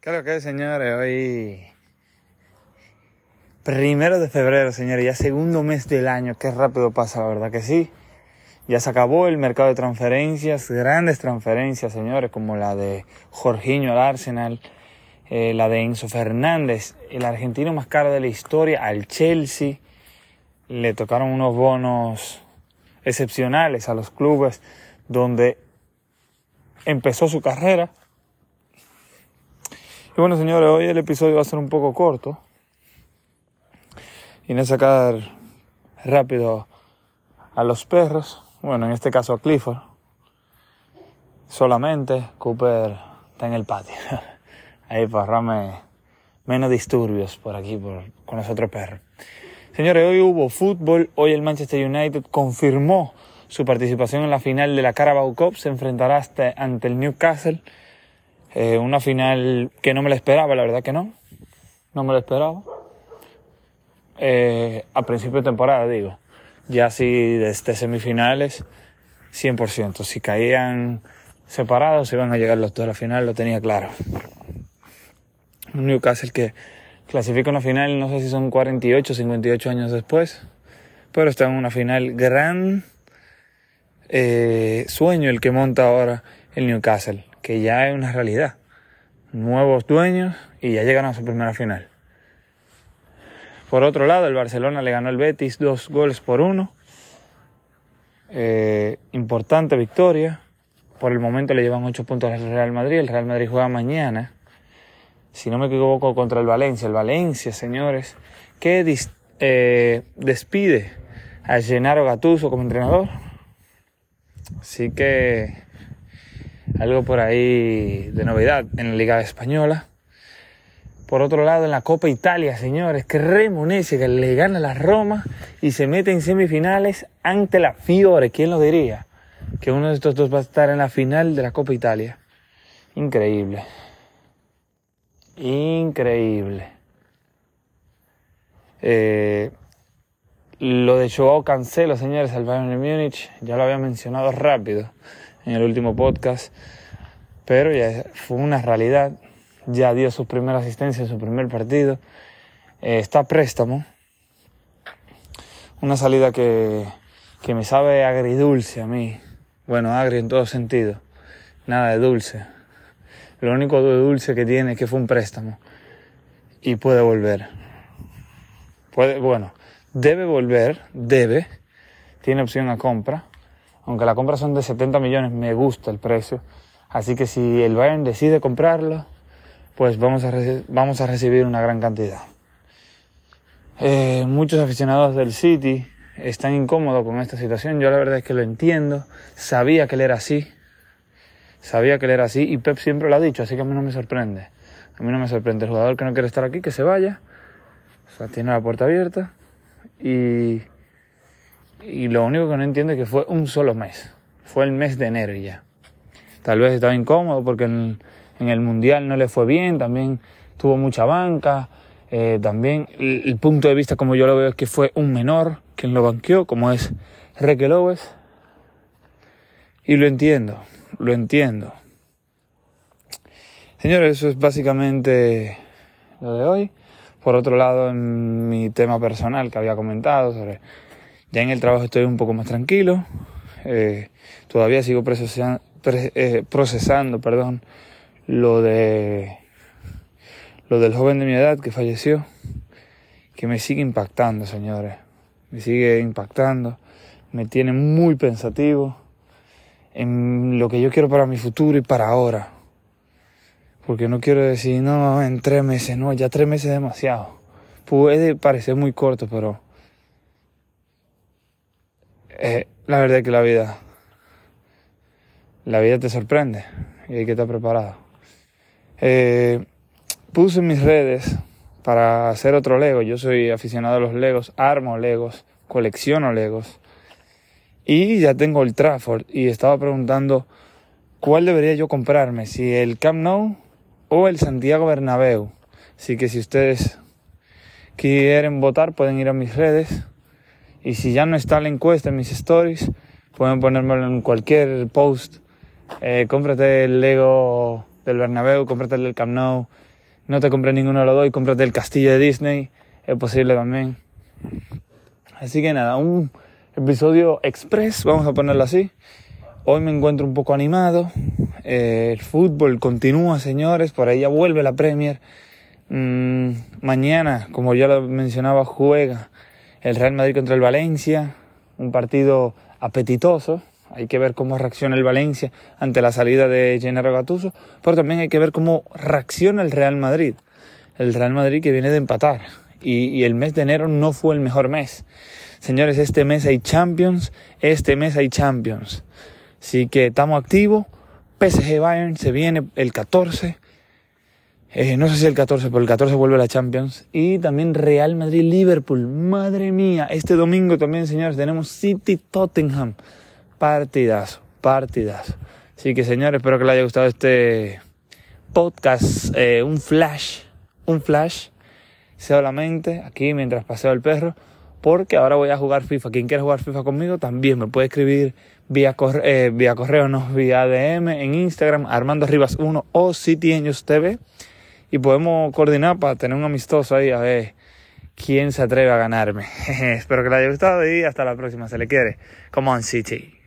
Claro que, señores, hoy primero de febrero, señores, ya segundo mes del año, qué rápido pasa, la verdad que sí. Ya se acabó el mercado de transferencias, grandes transferencias, señores, como la de Jorginho al Arsenal, eh, la de Enzo Fernández, el argentino más caro de la historia, al Chelsea. Le tocaron unos bonos excepcionales a los clubes donde empezó su carrera. Y bueno, señores, hoy el episodio va a ser un poco corto. Y no sacar rápido a los perros. Bueno, en este caso a Clifford. Solamente Cooper está en el patio. Ahí para ahorrarme menos disturbios por aquí por, con los otros perros. Señores, hoy hubo fútbol. Hoy el Manchester United confirmó su participación en la final de la Carabao Cup. Se enfrentará hasta, ante el Newcastle. Eh, una final que no me la esperaba, la verdad que no. No me la esperaba. Eh, a principio de temporada, digo. Ya si desde semifinales, 100%. Si caían separados, iban a llegar los dos a la final, lo tenía claro. Newcastle que clasifica una final, no sé si son 48 o 58 años después, pero está en una final gran eh, sueño el que monta ahora el Newcastle, que ya es una realidad. Nuevos dueños y ya llegaron a su primera final. Por otro lado, el Barcelona le ganó el Betis dos goles por uno. Eh, importante victoria. Por el momento le llevan ocho puntos al Real Madrid. El Real Madrid juega mañana. Si no me equivoco, contra el Valencia. El Valencia, señores, que eh, despide a Gennaro Gattuso como entrenador. Así que algo por ahí de novedad en la Liga Española. Por otro lado, en la Copa Italia, señores, que que le gana a la Roma y se mete en semifinales ante la Fiore. ¿Quién lo diría? Que uno de estos dos va a estar en la final de la Copa Italia. Increíble. Increíble. Eh, lo de Joao Cancelo, señores, al Bayern Múnich, ya lo había mencionado rápido en el último podcast, pero ya fue una realidad ya dio su primera asistencia en su primer partido. Eh, está préstamo. Una salida que, que me sabe agridulce a mí. Bueno, agrio en todo sentido. Nada de dulce. Lo único de dulce que tiene es que fue un préstamo. Y puede volver. Puede, bueno, debe volver, debe. Tiene opción a compra. Aunque la compra son de 70 millones, me gusta el precio. Así que si el Bayern decide comprarlo, pues vamos a, vamos a recibir una gran cantidad. Eh, muchos aficionados del City están incómodos con esta situación. Yo la verdad es que lo entiendo. Sabía que él era así. Sabía que él era así y Pep siempre lo ha dicho, así que a mí no me sorprende. A mí no me sorprende. El jugador que no quiere estar aquí, que se vaya. O sea, tiene la puerta abierta. Y, y lo único que no entiendo es que fue un solo mes. Fue el mes de enero ya. Tal vez estaba incómodo porque en, el Mundial no le fue bien, también tuvo mucha banca, eh, también el, punto de vista como yo lo veo es que fue un menor quien lo banqueó, como es Reque. Y lo entiendo, lo entiendo. Señores, eso es básicamente lo de hoy. Por otro lado, en mi tema personal que había comentado sobre... Ya en el trabajo estoy un poco más tranquilo. Eh, todavía sigo procesando, eh, procesando perdón, lo de lo del joven de mi edad que falleció, que me sigue impactando, señores. Me sigue impactando, me tiene muy pensativo en lo que yo quiero para mi futuro y para ahora. Porque no quiero decir, no, en tres meses, no, ya tres meses es demasiado. Puede parecer muy corto, pero eh, la verdad es que la vida, la vida te sorprende y hay que estar preparado. Eh, puse mis redes para hacer otro Lego. Yo soy aficionado a los Legos, armo Legos, colecciono Legos. Y ya tengo el Trafford y estaba preguntando cuál debería yo comprarme, si el Camp Nou o el Santiago Bernabéu. Así que si ustedes quieren votar pueden ir a mis redes y si ya no está la encuesta en mis stories pueden ponérmelo en cualquier post. Eh, cómprate el Lego del Bernabéu, cómprate el Camp Nou no te compres ninguno de los dos y cómprate el castillo de Disney, es posible también. Así que nada, un episodio express, vamos a ponerlo así. Hoy me encuentro un poco animado. Eh, el fútbol continúa, señores, por ahí ya vuelve la Premier. Mm, mañana, como ya lo mencionaba, juega el Real Madrid contra el Valencia, un partido apetitoso. Hay que ver cómo reacciona el Valencia ante la salida de Gennaro Gattuso, pero también hay que ver cómo reacciona el Real Madrid. El Real Madrid que viene de empatar y, y el mes de enero no fue el mejor mes. Señores, este mes hay Champions, este mes hay Champions. Así que estamos activos. PSG Bayern se viene el 14 eh, no sé si el 14, pero el 14 vuelve la Champions. Y también Real Madrid-Liverpool. Madre mía, este domingo también, señores, tenemos City-Tottenham. Partidas, partidas. Así que, señores, espero que les haya gustado este podcast. Eh, un flash, un flash solamente aquí mientras paseo el perro. Porque ahora voy a jugar FIFA. Quien quiera jugar FIFA conmigo también me puede escribir vía correo, eh, vía correo no, vía DM en Instagram, Armando Rivas 1 o City TV y podemos coordinar para tener un amistoso ahí a ver quién se atreve a ganarme. Espero que les haya gustado y hasta la próxima. Se le quiere. Come on, City.